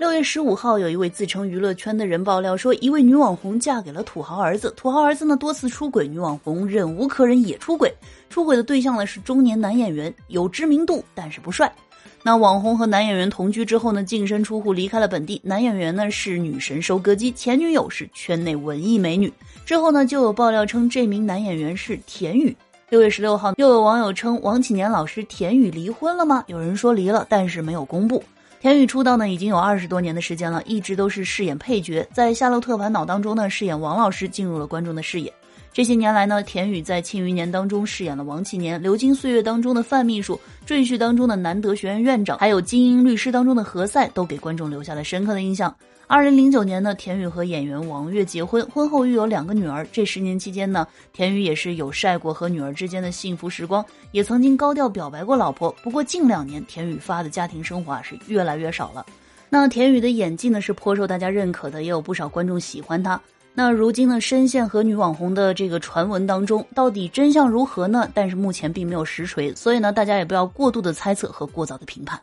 六月十五号，有一位自称娱乐圈的人爆料说，一位女网红嫁给了土豪儿子，土豪儿子呢多次出轨，女网红忍无可忍也出轨。出轨的对象呢是中年男演员，有知名度但是不帅。那网红和男演员同居之后呢，净身出户离开了本地。男演员呢是女神收割机，前女友是圈内文艺美女。之后呢就有爆料称这名男演员是田雨。六月十六号，又有网友称王启年老师田雨离婚了吗？有人说离了，但是没有公布。田雨出道呢已经有二十多年的时间了，一直都是饰演配角，在《夏洛特烦恼》当中呢饰演王老师进入了观众的视野。这些年来呢，田雨在《庆余年》当中饰演了王启年，《流金岁月》当中的范秘书，《赘婿》当中的南德学院院长，还有《精英律师》当中的何塞，都给观众留下了深刻的印象。二零零九年呢，田雨和演员王悦结婚，婚后育有两个女儿。这十年期间呢，田雨也是有晒过和女儿之间的幸福时光，也曾经高调表白过老婆。不过近两年，田雨发的家庭生活是越来越少了。那田雨的演技呢，是颇受大家认可的，也有不少观众喜欢她。那如今呢，深陷和女网红的这个传闻当中，到底真相如何呢？但是目前并没有实锤，所以呢，大家也不要过度的猜测和过早的评判。